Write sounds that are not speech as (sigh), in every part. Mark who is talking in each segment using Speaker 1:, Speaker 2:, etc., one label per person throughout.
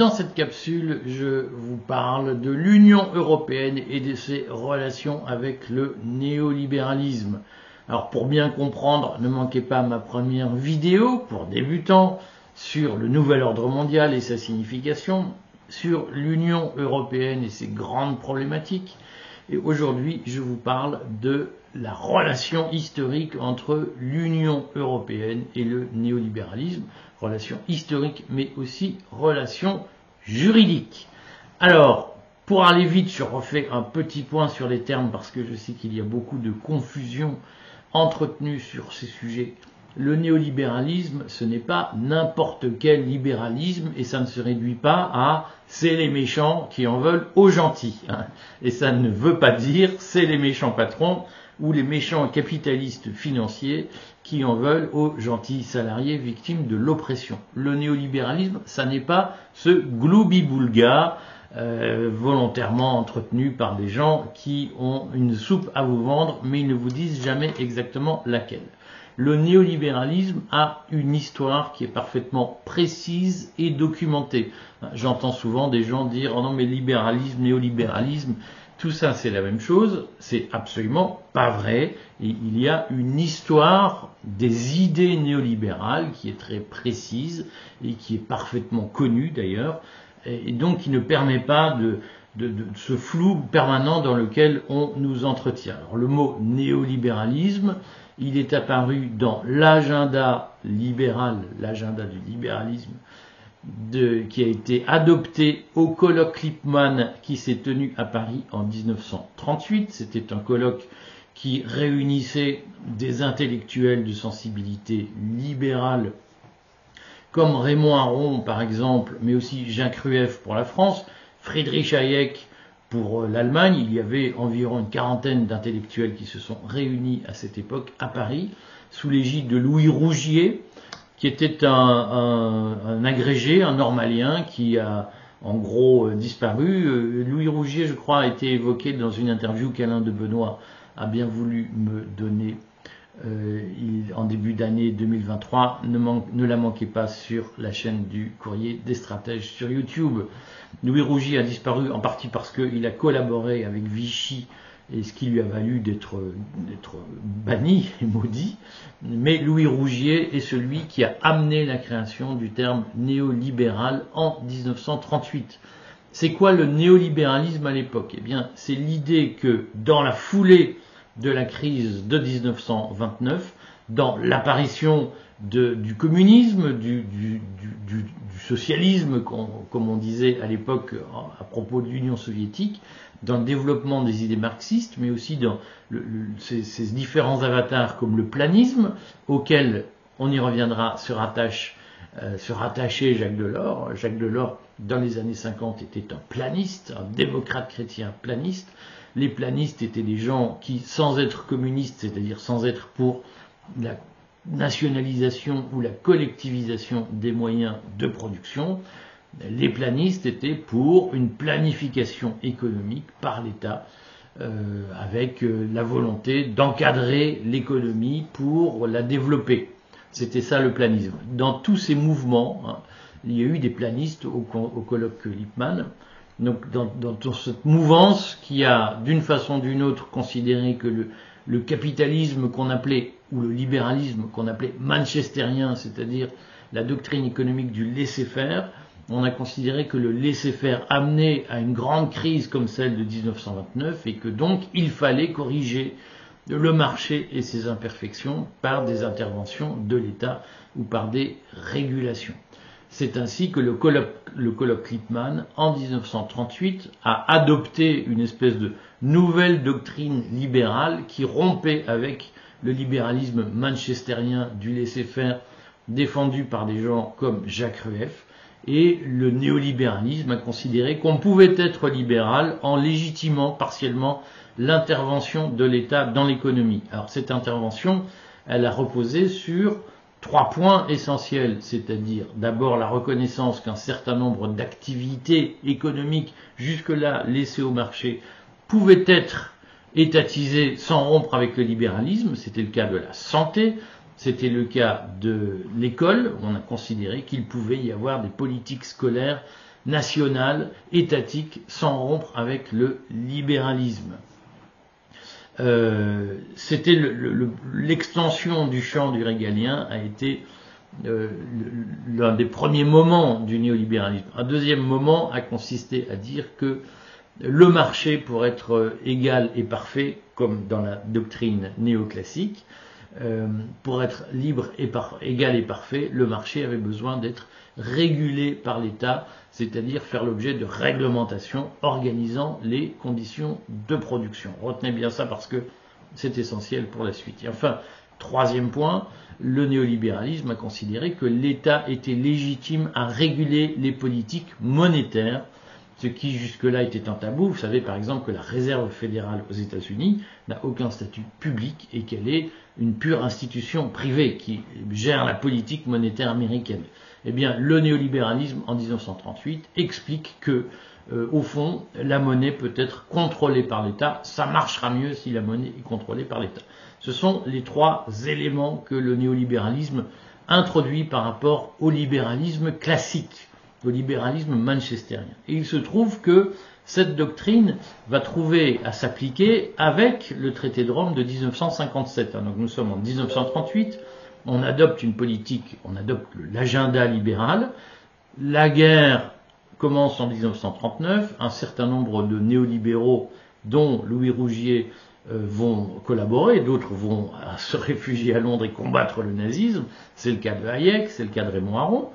Speaker 1: Dans cette capsule, je vous parle de l'Union européenne et de ses relations avec le néolibéralisme. Alors pour bien comprendre, ne manquez pas ma première vidéo pour débutants sur le nouvel ordre mondial et sa signification, sur l'Union européenne et ses grandes problématiques. Et aujourd'hui, je vous parle de la relation historique entre l'Union européenne et le néolibéralisme, relation historique mais aussi relation juridique. Alors, pour aller vite, je refais un petit point sur les termes parce que je sais qu'il y a beaucoup de confusion entretenue sur ces sujets. Le néolibéralisme, ce n'est pas n'importe quel libéralisme et ça ne se réduit pas à c'est les méchants qui en veulent aux gentils. Hein. Et ça ne veut pas dire c'est les méchants patrons ou les méchants capitalistes financiers qui en veulent aux gentils salariés victimes de l'oppression. Le néolibéralisme, ça n'est pas ce gloubi-boulga euh, volontairement entretenu par des gens qui ont une soupe à vous vendre, mais ils ne vous disent jamais exactement laquelle. Le néolibéralisme a une histoire qui est parfaitement précise et documentée. J'entends souvent des gens dire oh non mais libéralisme, néolibéralisme, tout ça, c'est la même chose. C'est absolument pas vrai. il y a une histoire des idées néolibérales qui est très précise et qui est parfaitement connue d'ailleurs, et donc qui ne permet pas de, ce flou permanent dans lequel on nous entretient. Alors, le mot néolibéralisme, il est apparu dans l'agenda libéral, l'agenda du libéralisme qui a été adopté au colloque Lippmann qui s'est tenu à Paris en 1938. C'était un colloque qui réunissait des intellectuels de sensibilité libérale comme Raymond Aron par exemple, mais aussi Jean Crueff pour la France, Friedrich Hayek pour l'Allemagne. Il y avait environ une quarantaine d'intellectuels qui se sont réunis à cette époque à Paris sous l'égide de Louis Rougier, qui était un, agrégé, un normalien, qui a en gros euh, disparu. Euh, Louis Rougier, je crois, a été évoqué dans une interview qu'Alain de Benoît a bien voulu me donner euh, en début d'année 2023. Ne, ne, la manquez pas sur la chaîne du Courrier des Stratèges sur YouTube. Louis Rougier a disparu en partie parce qu'il a collaboré avec Vichy et ce qui lui a valu d'être banni et maudit. Mais Louis Rougier est celui qui a amené la création du terme néolibéral en 1938. C'est quoi le néolibéralisme à l'époque? Eh bien, c'est l'idée que dans la foulée de la crise de 1929, dans l'apparition du communisme, du, socialisme, comme on disait à l'époque à propos de l'Union soviétique, dans le développement des idées marxistes, mais aussi dans ces, différents avatars comme le planisme, auquel on y reviendra, se rattache, euh, se rattachait Jacques Delors. Jacques Delors, dans les années 50, était un planiste, un démocrate chrétien planiste. Les planistes étaient des gens qui, sans être communistes, c'est-à-dire sans être pour la nationalisation ou la collectivisation des moyens de production, les planistes étaient pour une planification économique par l'État euh, avec euh, la volonté d'encadrer l'économie pour la développer. C'était ça le planisme. Dans tous ces mouvements, hein, il y a eu des planistes au, colloque Lippmann. Donc dans, cette mouvance qui a d'une façon ou d'une autre considéré que le, le capitalisme qu'on appelait, ou le libéralisme qu'on appelait manchestérien, c'est-à-dire la doctrine économique du laisser-faire, on a considéré que le laisser-faire amenait à une grande crise comme celle de 1929 et que donc il fallait corriger le marché et ses imperfections par des interventions de l'État ou par des régulations. C'est ainsi que le colloque, le en 1938, a adopté une espèce de nouvelle doctrine libérale qui rompait avec le libéralisme manchestérien du laisser-faire défendu par des gens comme Jacques Rueff et le néolibéralisme a considéré qu'on pouvait être libéral en légitimant partiellement l'intervention de l'État dans l'économie. Alors cette intervention, elle a reposé sur trois points essentiels, c'est-à-dire d'abord la reconnaissance qu'un certain nombre d'activités économiques jusque-là laissées au marché pouvaient être étatisées sans rompre avec le libéralisme, c'était le cas de la santé, c'était le cas de l'école, on a considéré qu'il pouvait y avoir des politiques scolaires national, étatique, sans rompre avec le libéralisme. Euh, c'était l'extension du champ du régalien a été euh, l'un des premiers moments du néolibéralisme. Un deuxième moment a consisté à dire que le marché, pour être égal et parfait, comme dans la doctrine néoclassique, euh, pour être libre et égal et parfait, le marché avait besoin d'être régulé par l'État, c'est-à-dire faire l'objet de réglementations organisant les conditions de production. Retenez bien ça parce que c'est essentiel pour la suite. Et enfin, troisième point, le néolibéralisme a considéré que l'État était légitime à réguler les politiques monétaires ce qui jusque-là était un tabou. Vous savez par exemple que la Réserve fédérale aux États-Unis n'a aucun statut public et qu'elle est une pure institution privée qui gère la politique monétaire américaine. Eh bien, le néolibéralisme en 1938 explique que, euh, au fond, la monnaie peut être contrôlée par l'État. Ça marchera mieux si la monnaie est contrôlée par l'État. Ce sont les trois éléments que le néolibéralisme introduit par rapport au libéralisme classique au libéralisme manchestérien. Et il se trouve que cette doctrine va trouver à s'appliquer avec le traité de Rome de 1957. Donc nous sommes en 1938, on adopte une politique, on adopte l'agenda libéral, la guerre commence en 1939, un certain nombre de néolibéraux, dont Louis Rougier, euh, vont collaborer, d'autres vont (laughs) se réfugier à Londres et combattre le nazisme, c'est le cas de Hayek, c'est le cas de Raymond Aron,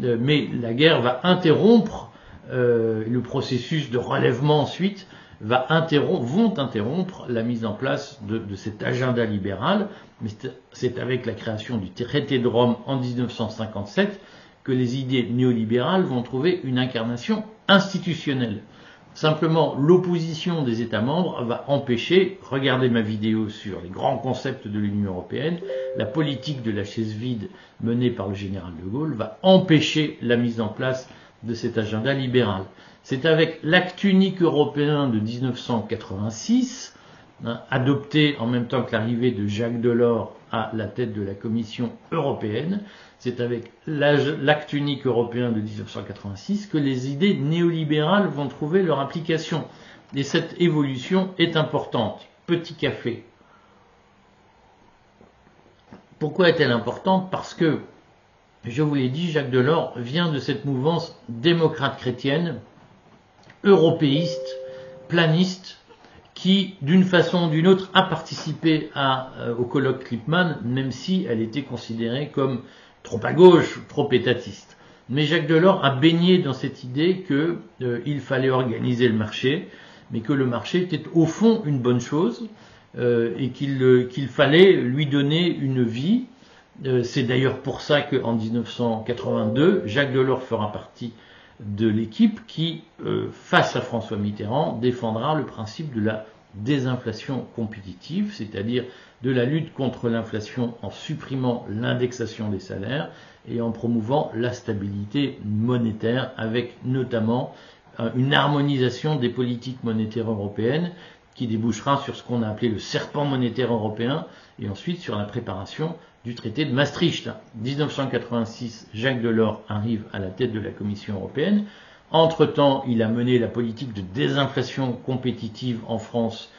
Speaker 1: mais la guerre va interrompre euh, le processus de relèvement ensuite vont interrompre la mise en place de, de cet agenda libéral. Mais c'est avec la création du traité de Rome en 1957 que les idées néolibérales vont trouver une incarnation institutionnelle. Simplement, l'opposition des États membres va empêcher, regardez ma vidéo sur les grands concepts de l'Union européenne, la politique de la chaise vide menée par le général de Gaulle va empêcher la mise en place de cet agenda libéral. C'est avec l'acte unique européen de 1986, hein, adopté en même temps que l'arrivée de Jacques Delors à la tête de la Commission européenne, c'est avec l'acte unique européen de 1986 que les idées néolibérales vont trouver leur application. Et cette évolution est importante. Petit café. Pourquoi est-elle importante? Parce que, je vous l'ai dit, Jacques Delors vient de cette mouvance démocrate chrétienne, européiste, planiste, qui, d'une façon ou d'une autre, a participé euh, au colloque Klippmann, même si elle était considérée comme trop à gauche, trop étatiste. Mais Jacques Delors a baigné dans cette idée qu'il euh, fallait organiser le marché, mais que le marché était au fond une bonne chose euh, et qu'il fallait lui donner une vie. C'est d'ailleurs pour ça qu'en 1982, Jacques Delors fera partie de l'équipe qui, face à François Mitterrand, défendra le principe de la désinflation compétitive, c'est-à-dire de la lutte contre l'inflation en supprimant l'indexation des salaires et en promouvant la stabilité monétaire avec notamment euh, une harmonisation des politiques monétaires européennes qui débouchera sur ce qu'on a appelé le serpent monétaire européen et ensuite sur la préparation du traité de Maastricht. 1986, Jacques Delors arrive à la tête de la Commission européenne. Entre-temps, il a mené la politique de désinflation compétitive en France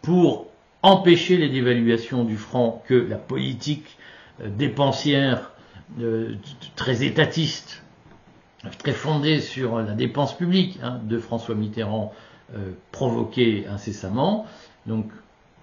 Speaker 1: pour empêcher les dévaluations du franc que la politique euh, dépensière euh, très étatiste, très fondée sur la dépense publique hein, de François Mitterrand euh, provoquait incessamment. Donc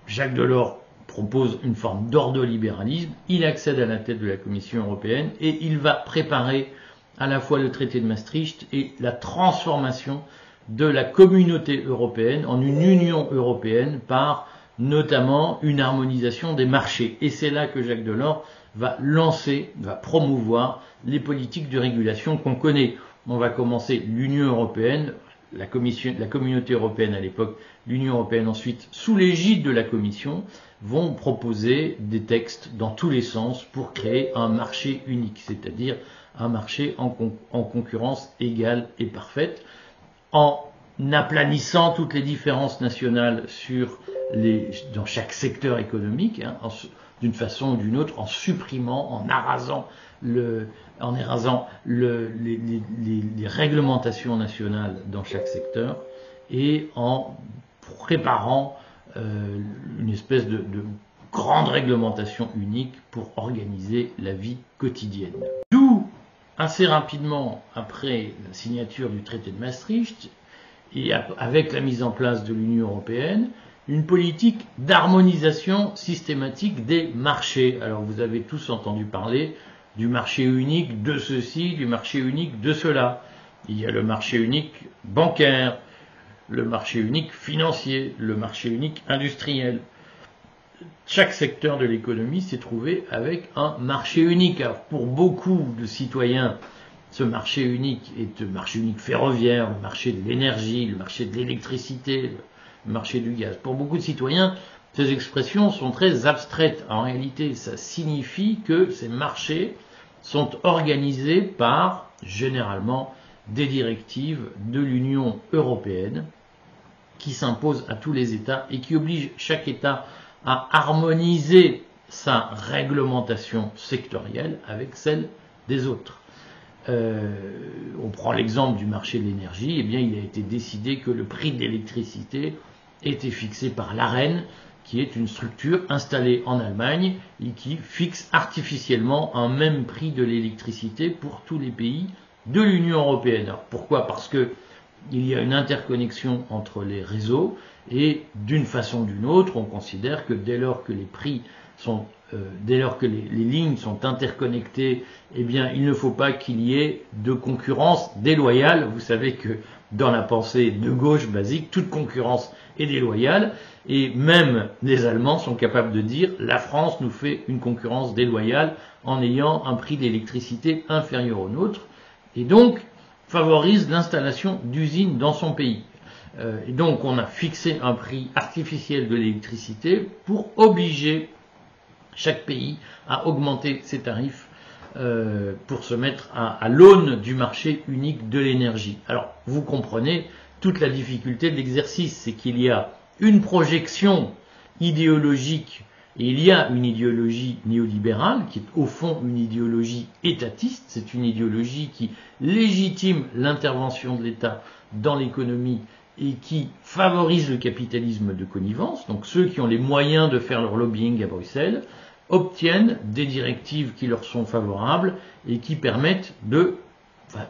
Speaker 1: Jacques Delors propose une forme d'ordolibéralisme, il accède à la tête de la Commission européenne et il va préparer à la fois le traité de Maastricht et la transformation de la communauté européenne en une Union européenne par notamment une harmonisation des marchés. Et c'est là que Jacques Delors va lancer, va promouvoir les politiques de régulation qu'on connaît. On va commencer l'Union européenne, la, la communauté européenne à l'époque, l'Union européenne ensuite, sous l'égide de la Commission, vont proposer des textes dans tous les sens pour créer un marché unique, c'est-à-dire un marché en, en concurrence égale et parfaite, en aplanissant toutes les différences nationales dans chaque secteur économique, hein, d'une façon ou d'une autre, en supprimant, en arrasant en érasant les, réglementations nationales dans chaque secteur et en préparant euh, une espèce de grande réglementation unique pour organiser la vie quotidienne. Assez rapidement après la signature du traité de Maastricht, et avec la mise en place de l'Union européenne, une politique d'harmonisation systématique des marchés. Alors vous avez tous entendu parler du marché unique de ceci, du marché unique de cela. Il y a le marché unique bancaire, le marché unique financier, le marché unique industriel. Chaque secteur de l'économie s'est trouvé avec un marché unique. Alors pour beaucoup de citoyens, ce marché unique est le marché unique ferroviaire, le marché de l'énergie, le marché de l'électricité, le marché du gaz. Pour beaucoup de citoyens, ces expressions sont très abstraites. En réalité, ça signifie que ces marchés sont organisés par, généralement, des directives de l'Union européenne qui s'imposent à tous les États et qui obligent chaque État à harmoniser sa réglementation sectorielle avec celle des autres. Euh, on prend l'exemple du marché de l'énergie, eh bien il a été décidé que le prix de l'électricité était fixé par l'AREN, qui est une structure installée en Allemagne et qui fixe artificiellement un même prix de l'électricité pour tous les pays de l'Union européenne. Alors pourquoi? Parce que il y a une interconnexion entre les réseaux et d'une façon ou d'une autre, on considère que dès lors que les prix sont euh, dès lors que les, lignes sont interconnectées, eh bien, il ne faut pas qu'il y ait de concurrence déloyale. Vous savez que dans la pensée de gauche basique, toute concurrence est déloyale, et même les Allemands sont capables de dire la France nous fait une concurrence déloyale en ayant un prix d'électricité inférieur au nôtre, et donc favorise l'installation d'usines dans son pays. Euh, donc on a fixé un prix artificiel de l'électricité pour obliger chaque pays à augmenter ses tarifs euh, pour se mettre à, l'aune du marché unique de l'énergie. Alors, vous comprenez toute la difficulté de l'exercice, c'est qu'il y a une projection idéologique il y a une idéologie néolibérale qui est au fond une idéologie étatiste, c'est une idéologie qui légitime l'intervention de l'État dans l'économie et qui favorise le capitalisme de connivence, donc ceux qui ont les moyens de faire leur lobbying à Bruxelles, obtiennent des directives qui leur sont favorables et qui permettent de,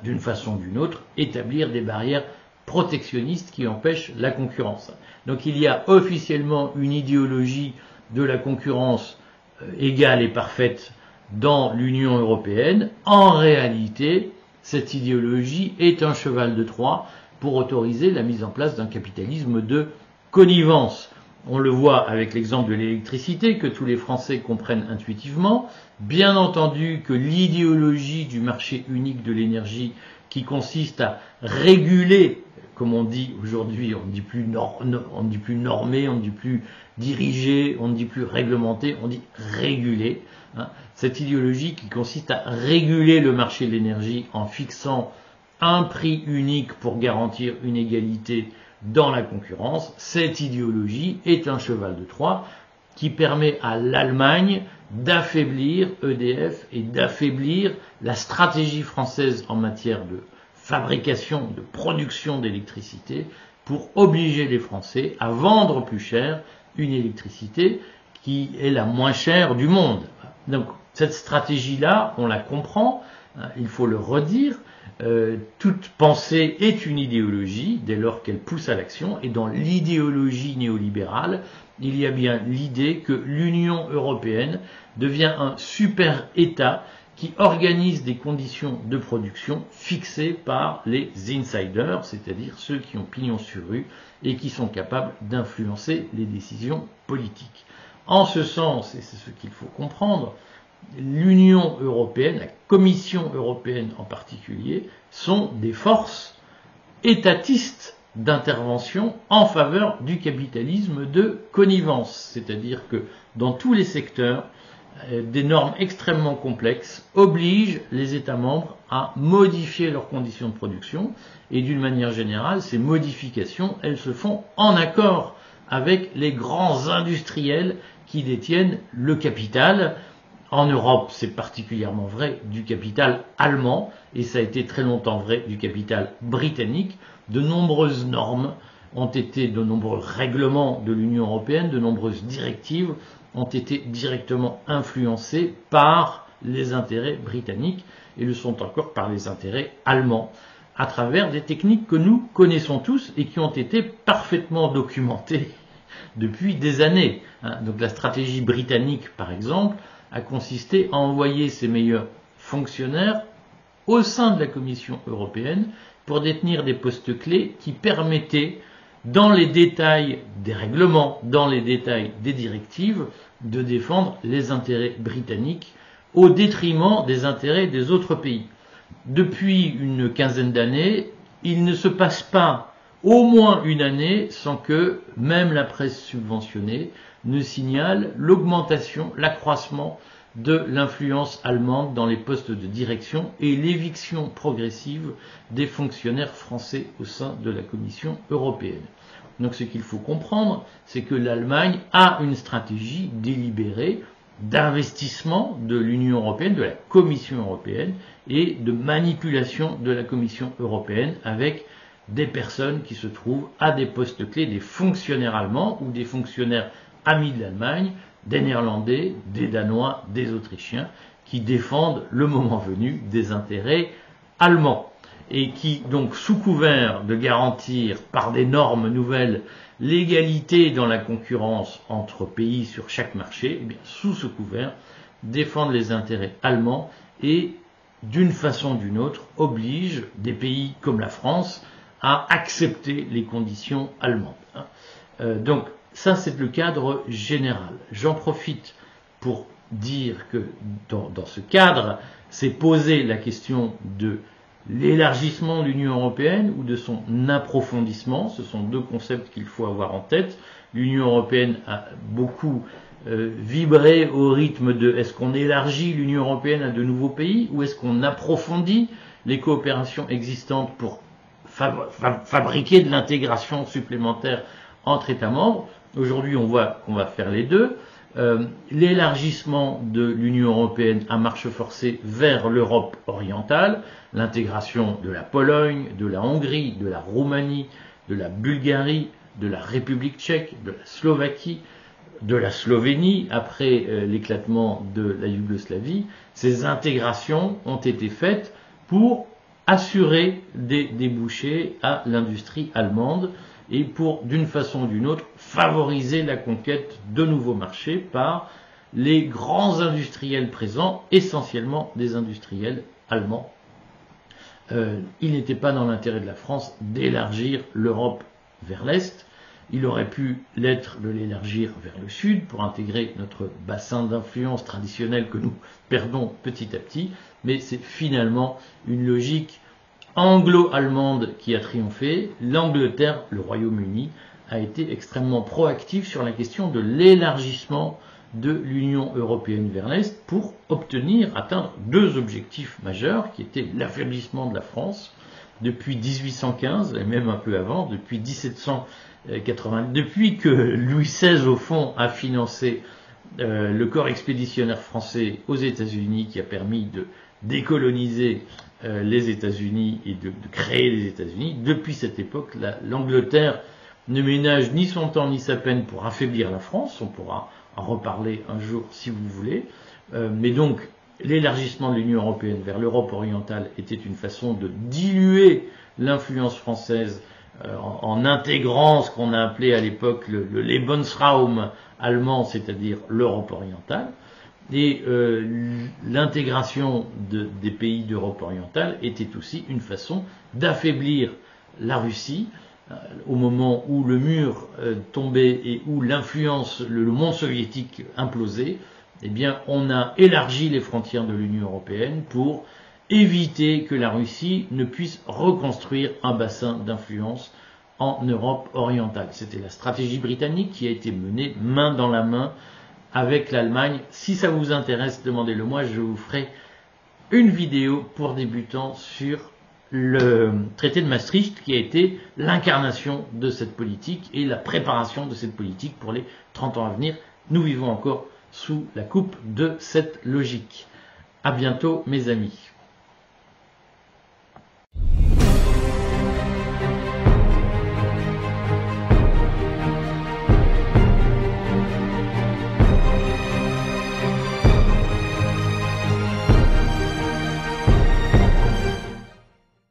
Speaker 1: d'une façon ou d'une autre, établir des barrières protectionnistes qui empêchent la concurrence. Donc il y a officiellement une idéologie de la concurrence euh, égale et parfaite dans l'Union européenne. En réalité, cette idéologie est un cheval de Troie pour autoriser la mise en place d'un capitalisme de connivence. On le voit avec l'exemple de l'électricité que tous les Français comprennent intuitivement. Bien entendu que l'idéologie du marché unique de l'énergie qui consiste à réguler, comme on dit aujourd'hui, on ne dit plus, on dit plus normé, on ne dit plus dirigé, on ne dit plus réglementé, on dit réguler. Hein. Cette idéologie qui consiste à réguler le marché de l'énergie en fixant un prix unique pour garantir une égalité dans la concurrence, cette idéologie est un cheval de Troie qui permet à l'Allemagne d'affaiblir EDF et d'affaiblir la stratégie française en matière de fabrication, de production d'électricité, pour obliger les Français à vendre plus cher une électricité qui est la moins chère du monde. Donc cette stratégie-là, on la comprend, hein, il faut le redire, euh, toute pensée est une idéologie dès lors qu'elle pousse à l'action, et dans l'idéologie néolibérale, il y a bien l'idée que l'Union européenne devient un super État qui organise des conditions de production fixées par les insiders, c'est-à-dire ceux qui ont pignon sur rue et qui sont capables d'influencer les décisions politiques. En ce sens, et c'est ce qu'il faut comprendre, l'Union européenne, la Commission européenne en particulier, sont des forces étatistes d'intervention en faveur du capitalisme de connivence. C'est-à-dire que dans tous les secteurs, des normes extrêmement complexes obligent les États membres à modifier leurs conditions de production et d'une manière générale, ces modifications, elles se font en accord avec les grands industriels qui détiennent le capital, En Europe, c'est particulièrement vrai du capital allemand, et ça a été très longtemps vrai du capital britannique. De nombreuses normes ont été, de nombreux règlements de l'Union européenne, de nombreuses directives ont été directement influencées par les intérêts britanniques et le sont encore par les intérêts allemands à travers des techniques que nous connaissons tous et qui ont été parfaitement documentées (laughs) depuis des années. Hein. Donc la stratégie britannique, par exemple, a consisté à envoyer ses meilleurs fonctionnaires au sein de la Commission européenne pour détenir des postes clés qui permettaient, dans les détails des règlements, dans les détails des directives, de défendre les intérêts britanniques au détriment des intérêts des autres pays. Depuis une quinzaine d'années, il ne se passe pas au moins une année sans que même la presse subventionnée ne signale l'augmentation, l'accroissement de l'influence allemande dans les postes de direction et l'éviction progressive des fonctionnaires français au sein de la Commission européenne. Donc ce qu'il faut comprendre, c'est que l'Allemagne a une stratégie délibérée d'investissement de l'Union européenne, de la Commission européenne et de manipulation de la Commission européenne avec des personnes qui se trouvent à des postes clés, des fonctionnaires allemands ou des fonctionnaires amis de l'Allemagne, des Néerlandais, des Danois, des Autrichiens, qui défendent le moment venu des intérêts allemands et qui, donc, sous couvert de garantir par des normes nouvelles l'égalité dans la concurrence entre pays sur chaque marché, eh bien, sous ce couvert, défendent les intérêts allemands et, d'une façon ou d'une autre, obligent des pays comme la France à accepter les conditions allemandes. Hein. Euh, donc, ça, c'est le cadre général. J'en profite pour dire que dans, ce cadre, c'est posé la question de l'élargissement de l'Union européenne ou de son approfondissement. Ce sont deux concepts qu'il faut avoir en tête. L'Union européenne a beaucoup euh, vibré au rythme de est-ce qu'on élargit l'Union européenne à de nouveaux pays ou est-ce qu'on approfondit les coopérations existantes pour fabriquer de l'intégration supplémentaire entre États membres? Aujourd'hui, on voit qu'on va faire les deux. Euh, l'élargissement de l'Union européenne à marche forcée vers l'Europe orientale, l'intégration de la Pologne, de la Hongrie, de la Roumanie, de la Bulgarie, de la République tchèque, de la Slovaquie, de la Slovénie après euh, l'éclatement de la Yougoslavie, ces intégrations ont été faites pour assurer des débouchés à l'industrie allemande et pour, d'une façon ou d'une autre, favoriser la conquête de nouveaux marchés par les grands industriels présents, essentiellement des industriels allemands. Euh, il n'était pas dans l'intérêt de la France d'élargir l'Europe vers l'Est, il aurait pu l'être de l'élargir vers le Sud pour intégrer notre bassin d'influence traditionnel que nous perdons petit à petit, mais c'est finalement une logique anglo-allemande qui a triomphé. L'Angleterre, le Royaume-Uni, a été extrêmement proactif sur la question de l'élargissement de l'Union européenne vers l'Est pour obtenir, atteindre deux objectifs majeurs qui étaient l'affaiblissement de la France depuis 1815 et même un peu avant, depuis 1780, depuis que Louis XVI au fond a financé euh, le corps expéditionnaire français aux États-Unis qui a permis de décoloniser euh, les États-Unis et de, créer les États-Unis. Depuis cette époque, l'Angleterre ne ménage ni son temps ni sa peine pour affaiblir la France. On pourra en reparler un jour si vous voulez. Euh, mais donc, l'élargissement de l'Union européenne vers l'Europe orientale était une façon de diluer l'influence française euh, en, intégrant ce qu'on a appelé à l'époque le, le Lebensraum allemand, c'est-à-dire l'Europe orientale. Et euh, l'intégration des pays d'Europe orientale était aussi une façon d'affaiblir la Russie euh, au moment où le mur euh, tombait et où l'influence, le, monde soviétique implosait. Eh bien, on a élargi les frontières de l'Union européenne pour éviter que la Russie ne puisse reconstruire un bassin d'influence en Europe orientale. C'était la stratégie britannique qui a été menée main dans la main avec l'Allemagne. Si ça vous intéresse, demandez-le moi, je vous ferai une vidéo pour débutants sur le traité de Maastricht qui a été l'incarnation de cette politique et la préparation de cette politique pour les 30 ans à venir. Nous vivons encore sous la coupe de cette logique. À bientôt mes amis.